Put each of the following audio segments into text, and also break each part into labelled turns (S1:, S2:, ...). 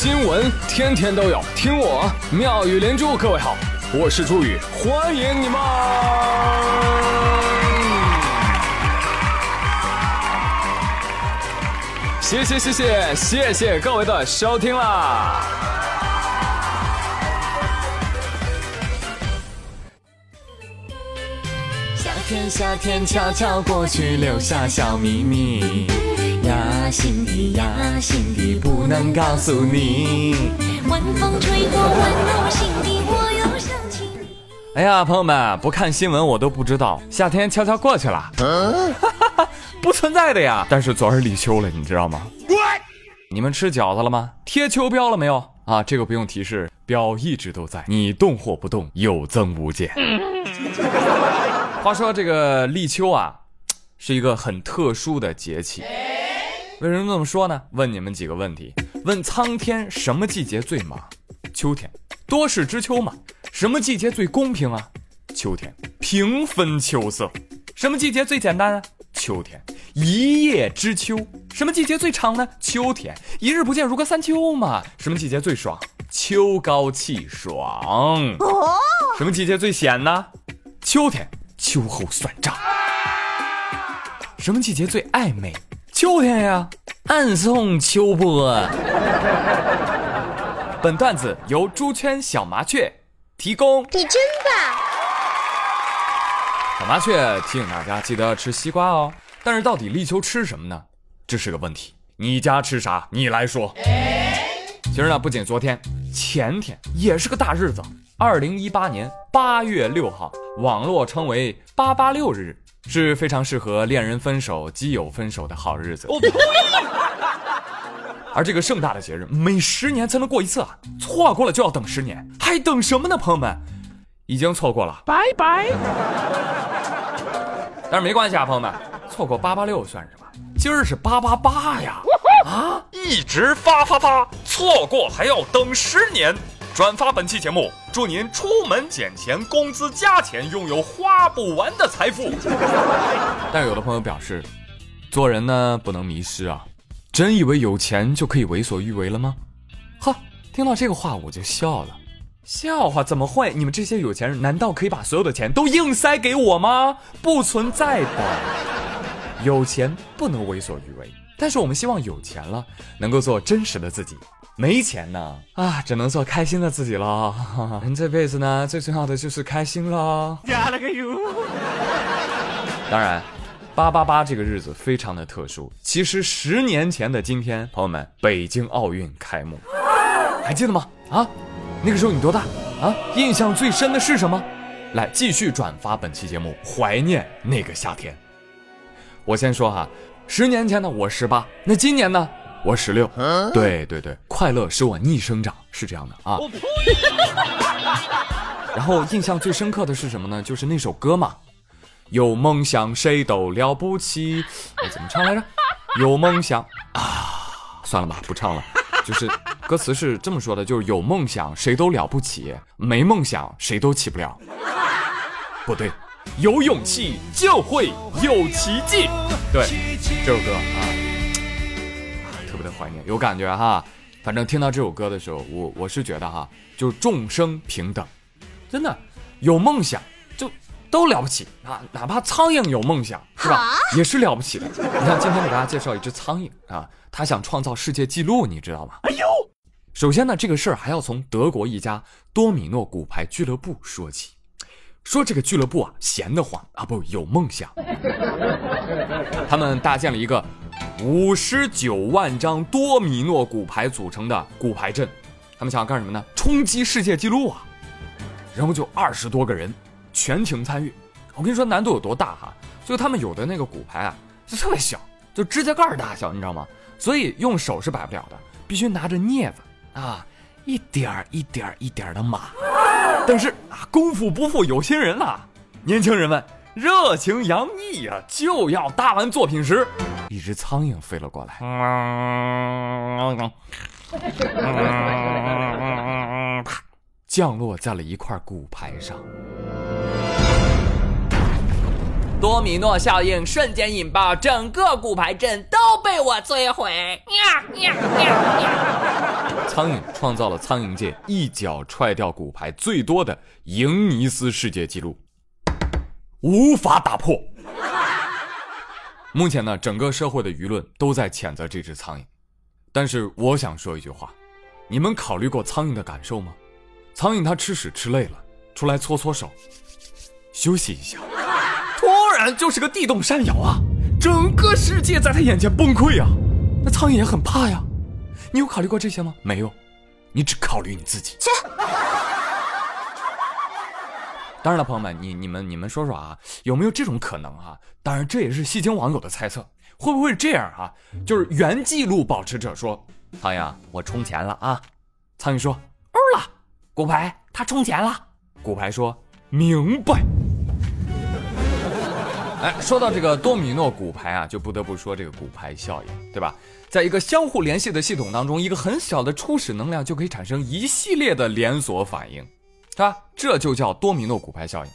S1: 新闻天天都有，听我妙语连珠。各位好，我是朱宇，欢迎你们！谢谢谢谢谢谢各位的收听啦！夏天夏天悄悄过去，留下小秘密。呀，心底呀，心底能告诉你。晚风吹过，温柔心底，我又想起你。哎呀，朋友们，不看新闻我都不知道，夏天悄悄过去了，不存在的呀。但是昨儿立秋了，你知道吗？你们吃饺子了吗？贴秋膘了没有？啊，这个不用提示，膘一直都在，你动或不动，有增无减。话说这个立秋啊，是一个很特殊的节气。为什么这么说呢？问你们几个问题：问苍天什么季节最忙？秋天，多事之秋嘛。什么季节最公平啊？秋天，平分秋色。什么季节最简单啊？秋天，一叶知秋。什么季节最长呢？秋天，一日不见如隔三秋嘛。什么季节最爽？秋高气爽。哦。什么季节最险呢？秋天，秋后算账。什么季节最暧昧？秋天呀，暗送秋波。本段子由猪圈小麻雀提供。你真棒！小麻雀提醒大家，记得要吃西瓜哦。但是到底立秋吃什么呢？这是个问题。你家吃啥？你来说。其实呢，不仅昨天，前天也是个大日子。二零一八年八月六号，网络称为“八八六日”。是非常适合恋人分手、基友分手的好日子。而这个盛大的节日，每十年才能过一次啊！错过了就要等十年，还等什么呢？朋友们，已经错过了，拜拜。但是没关系啊，朋友们，错过八八六算什么？今儿是八八八呀！啊，一直发发发，错过还要等十年。转发本期节目，祝您出门捡钱，工资加钱，拥有花不完的财富。但有的朋友表示，做人呢不能迷失啊！真以为有钱就可以为所欲为了吗？呵，听到这个话我就笑了。笑话怎么会？你们这些有钱人难道可以把所有的钱都硬塞给我吗？不存在的。有钱不能为所欲为，但是我们希望有钱了能够做真实的自己。没钱呢啊，只能做开心的自己了。人这辈子呢，最重要的就是开心了。加了个油。当然，八八八这个日子非常的特殊。其实十年前的今天，朋友们，北京奥运开幕，还记得吗？啊，那个时候你多大啊？印象最深的是什么？来，继续转发本期节目，怀念那个夏天。我先说哈，十年前呢，我十八，那今年呢？我十六，对对对，快乐使我逆生长，是这样的啊。然后印象最深刻的是什么呢？就是那首歌嘛，有梦想谁都了不起。哎，怎么唱来着？有梦想啊，算了吧，不唱了。就是歌词是这么说的：就是有梦想谁都了不起，没梦想谁都起不了。不对，有勇气就会有奇迹。对，这首歌啊。特别的怀念有感觉哈，反正听到这首歌的时候，我我是觉得哈，就是众生平等，真的有梦想就都了不起啊，哪怕苍蝇有梦想是吧，也是了不起的。你看今天给大家介绍一只苍蝇啊，它想创造世界纪录，你知道吗？哎呦，首先呢，这个事儿还要从德国一家多米诺骨牌俱乐部说起，说这个俱乐部啊闲得慌啊，不有梦想，他们搭建了一个。五十九万张多米诺骨牌组成的骨牌阵，他们想要干什么呢？冲击世界纪录啊！然后就二十多个人全情参与。我跟你说难度有多大哈？就他们有的那个骨牌啊，就特别小，就指甲盖大小，你知道吗？所以用手是摆不了的，必须拿着镊子啊，一点儿一点儿一点儿的码。但是啊，功夫不负有心人啊，年轻人们热情洋溢啊，就要搭完作品时。一只苍蝇飞了过来，啪，降落在了一块骨牌上。
S2: 多米诺效应瞬间引爆，整个骨牌阵都被我摧毁。
S1: 苍蝇创造了苍蝇界一脚踹掉骨牌最多的赢尼斯世界纪录，无法打破。目前呢，整个社会的舆论都在谴责这只苍蝇，但是我想说一句话：你们考虑过苍蝇的感受吗？苍蝇它吃屎吃累了，出来搓搓手，休息一下，然就是个地动山摇啊！整个世界在他眼前崩溃啊！那苍蝇也很怕呀。你有考虑过这些吗？没有，你只考虑你自己。切！当然了，朋友们，你你们你们说说啊，有没有这种可能啊？当然，这也是戏精网友的猜测，会不会这样啊？就是原记录保持者说：“苍蝇，我充钱了啊！”苍蝇说：“欧了。”骨牌他充钱了。骨牌说：“明白。”哎，说到这个多米诺骨牌啊，就不得不说这个骨牌效应，对吧？在一个相互联系的系统当中，一个很小的初始能量就可以产生一系列的连锁反应，是吧？这就叫多米诺骨牌效应。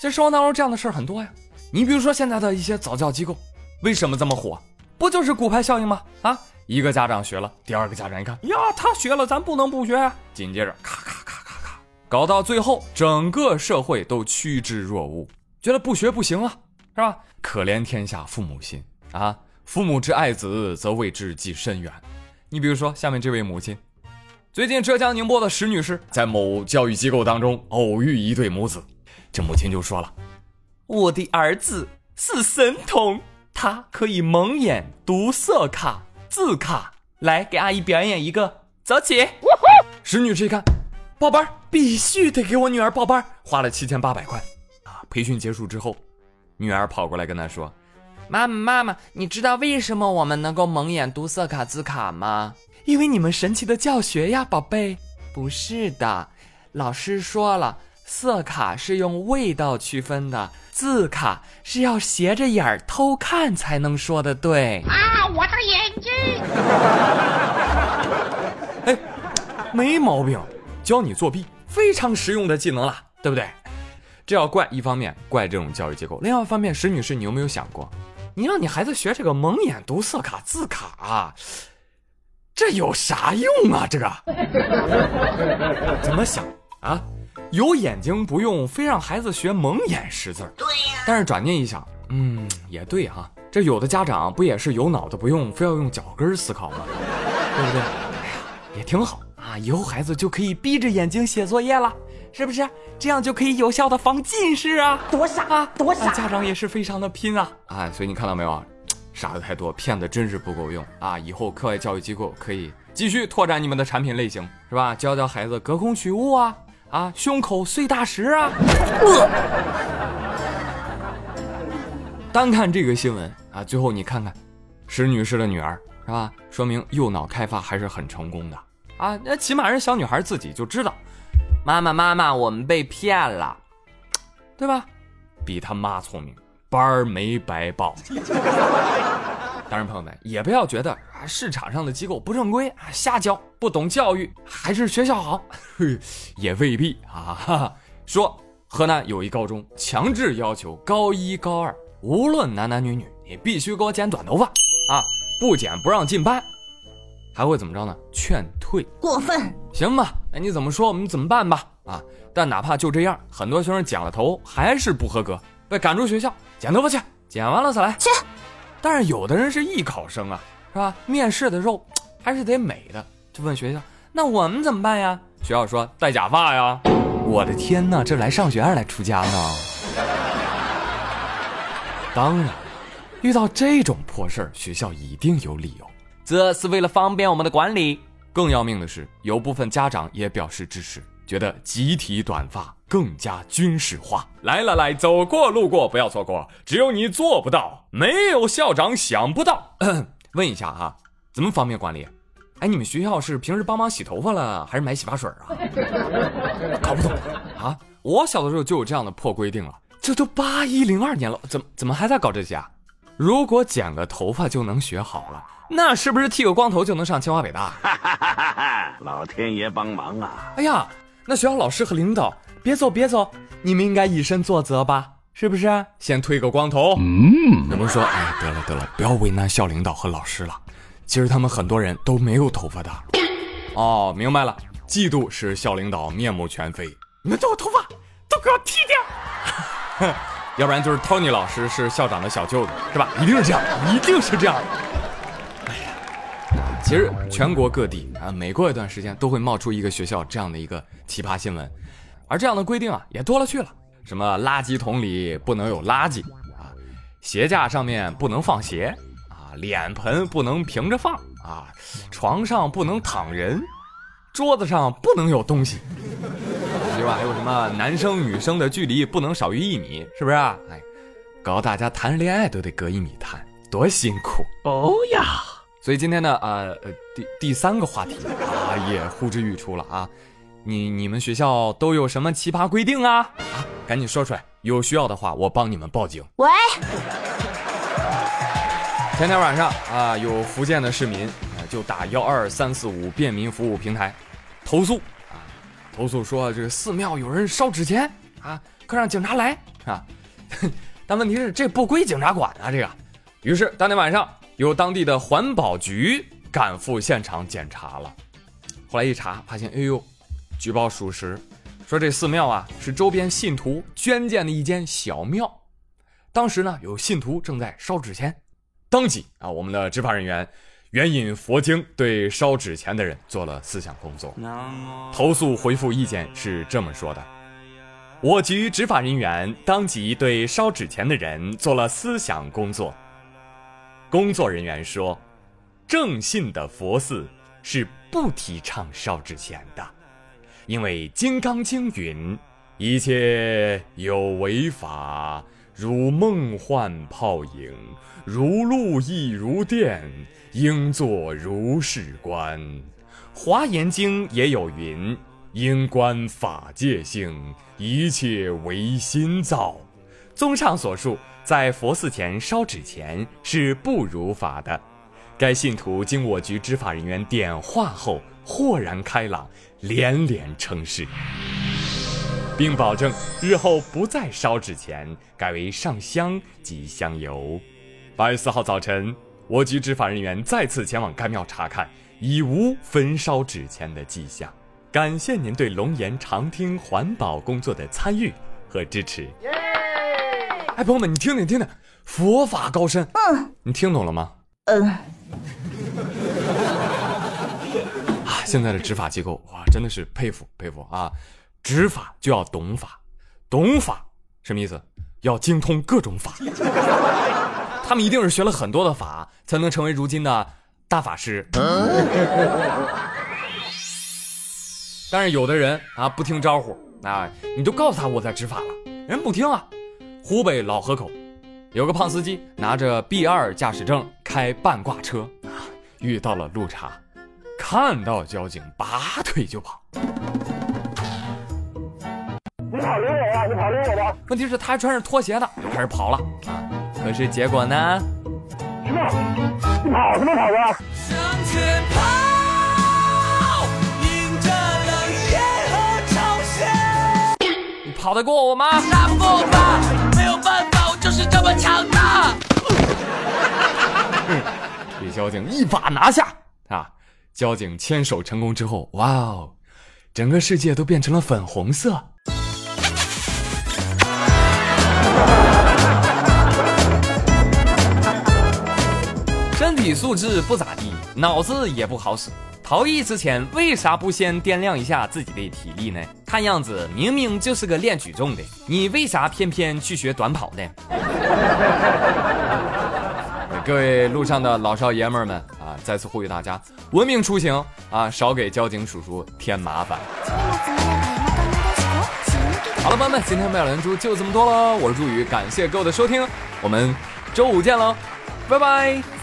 S1: 在生活当中，这样的事儿很多呀。你比如说现在的一些早教机构，为什么这么火？不就是骨牌效应吗？啊，一个家长学了，第二个家长一看，呀，他学了，咱不能不学。紧接着，咔咔咔咔咔，搞到最后，整个社会都趋之若鹜，觉得不学不行了。是吧？可怜天下父母心啊！父母之爱子，则为之计深远。你比如说，下面这位母亲，最近浙江宁波的石女士在某教育机构当中偶遇一对母子，这母亲就说了：“我的儿子是神童，他可以蒙眼读色卡、字卡。来，给阿姨表演一个，走起！”石女士一看，报班，必须得给我女儿报班，花了七千八百块啊！培训结束之后。女儿跑过来跟他说：“妈妈，妈妈，你知道为什么我们能够蒙眼读色卡字卡吗？因为你们神奇的教学呀，宝贝。不是的，老师说了，色卡是用味道区分的，字卡是要斜着眼儿偷看才能说的对。啊，我的眼睛！哎，没毛病，教你作弊，非常实用的技能了，对不对？”这要怪，一方面怪这种教育机构，另外一方面，石女士，你有没有想过，你让你孩子学这个蒙眼读色卡字卡，啊这有啥用啊？这个 怎么想啊？有眼睛不用，非让孩子学蒙眼识字对呀。但是转念一想，嗯，也对哈。这有的家长不也是有脑子不用，非要用脚跟思考吗？对不对？哎呀，也挺好啊，以后孩子就可以闭着眼睛写作业了。是不是这样就可以有效的防近视啊？多傻啊！多傻！家长也是非常的拼啊！啊，所以你看到没有啊？傻的太多，骗子真是不够用啊！以后课外教育机构可以继续拓展你们的产品类型，是吧？教教孩子隔空取物啊，啊，胸口碎大石啊。单看这个新闻啊，最后你看看，石女士的女儿是吧？说明右脑开发还是很成功的啊！那起码人小女孩自己就知道。妈妈，妈妈，我们被骗了，对吧？比他妈聪明，班儿没白报。当然，朋友们也不要觉得啊，市场上的机构不正规啊，瞎教，不懂教育，还是学校好，也未必啊。说河南有一高中强制要求高一、高二，无论男男女女，你必须给我剪短头发啊，不剪不让进班。还会怎么着呢？劝退，过分，行吧？那你怎么说？我们怎么办吧？啊！但哪怕就这样，很多学生剪了头还是不合格，被赶出学校，剪头发去，剪完了再来。去！但是有的人是艺考生啊，是吧？面试的时候还是得美的，就问学校，那我们怎么办呀？学校说戴假发呀。我的天哪，这来上学还是来出家呢？当然，遇到这种破事儿，学校一定有理由。这是为了方便我们的管理。更要命的是，有部分家长也表示支持，觉得集体短发更加军事化。来来来，走过路过不要错过，只有你做不到，没有校长想不到。问一下啊，怎么方便管理？哎，你们学校是平时帮忙洗头发了，还是买洗发水啊？搞不懂啊！我小的时候就有这样的破规定了，这都八一零二年了，怎么怎么还在搞这些啊？如果剪个头发就能学好了？那是不是剃个光头就能上清华北大？
S3: 老天爷帮忙啊！
S1: 哎呀，那学校老师和领导，别走别走，你们应该以身作则吧？是不是？先推个光头。嗯，有人说，哎，得了得了，不要为难校领导和老师了。其实他们很多人都没有头发的。哦，明白了，嫉妒使校领导面目全非。你们都有头发，都给我剃掉！要不然就是 Tony 老师是校长的小舅子，是吧？一定是这样，一定是这样。哎呀，其实全国各地啊，每过一段时间都会冒出一个学校这样的一个奇葩新闻，而这样的规定啊也多了去了，什么垃圾桶里不能有垃圾啊，鞋架上面不能放鞋啊，脸盆不能平着放啊，床上不能躺人，桌子上不能有东西。对吧？还有什么男生女生的距离不能少于一米，是不是？啊哎，搞大家谈恋爱都得隔一米谈，多辛苦
S3: 哦呀！
S1: 所以今天呢，呃呃，第第三个话题啊，也呼之欲出了啊。你你们学校都有什么奇葩规定啊？啊，赶紧说出来，有需要的话我帮你们报警。
S4: 喂，
S1: 前天晚上啊，有福建的市民啊就打幺二三四五便民服务平台投诉。投诉说这个寺庙有人烧纸钱啊，可让警察来啊，但问题是这不归警察管啊，这个。于是当天晚上，由当地的环保局赶赴现场检查了。后来一查，发现哎呦，举报属实，说这寺庙啊是周边信徒捐建的一间小庙。当时呢，有信徒正在烧纸钱，当即啊，我们的执法人员。援引佛经对烧纸钱的人做了思想工作。投诉回复意见是这么说的：我局执法人员当即对烧纸钱的人做了思想工作。工作人员说，正信的佛寺是不提倡烧纸钱的，因为《金刚经》云：一切有为法，如梦幻泡影，如露亦如电。应作如是观，《华严经》也有云：“应观法界性，一切唯心造。”综上所述，在佛寺前烧纸钱是不如法的。该信徒经我局执法人员点化后，豁然开朗，连连称是，并保证日后不再烧纸钱，改为上香及香油。八月四号早晨。我局执法人员再次前往该庙查看，已无焚烧纸钱的迹象。感谢您对龙岩长汀环保工作的参与和支持。哎，朋友们，你听听听听，佛法高深。嗯，你听懂了吗？嗯。啊，现在的执法机构哇，真的是佩服佩服啊！执法就要懂法，懂法什么意思？要精通各种法。他们一定是学了很多的法，才能成为如今的大法师。但是有的人啊不听招呼啊，你就告诉他我在执法了，人不听啊。湖北老河口有个胖司机拿着 B 二驾驶证开半挂车，遇到了路查，看到交警拔腿就跑。问题是他还穿着拖鞋呢，就开始跑了啊。可是结果呢？
S5: 什么？你跑什么跑的？向前跑，迎着
S1: 冷夜和潮汐。你跑得过我吗？打不过吧，没有办法，我就是这么强大。被交警一把拿下啊！交警牵手成功之后，哇哦，整个世界都变成了粉红色。体素质不咋地，脑子也不好使。逃逸之前为啥不先掂量一下自己的体力呢？看样子明明就是个练举重的，你为啥偏偏去学短跑呢？各位路上的老少爷们们啊，再次呼吁大家文明出行啊，少给交警叔叔添麻烦。好了，朋友们，今天妙连珠就这么多了。我是朱宇，感谢各位的收听，我们周五见喽，拜拜。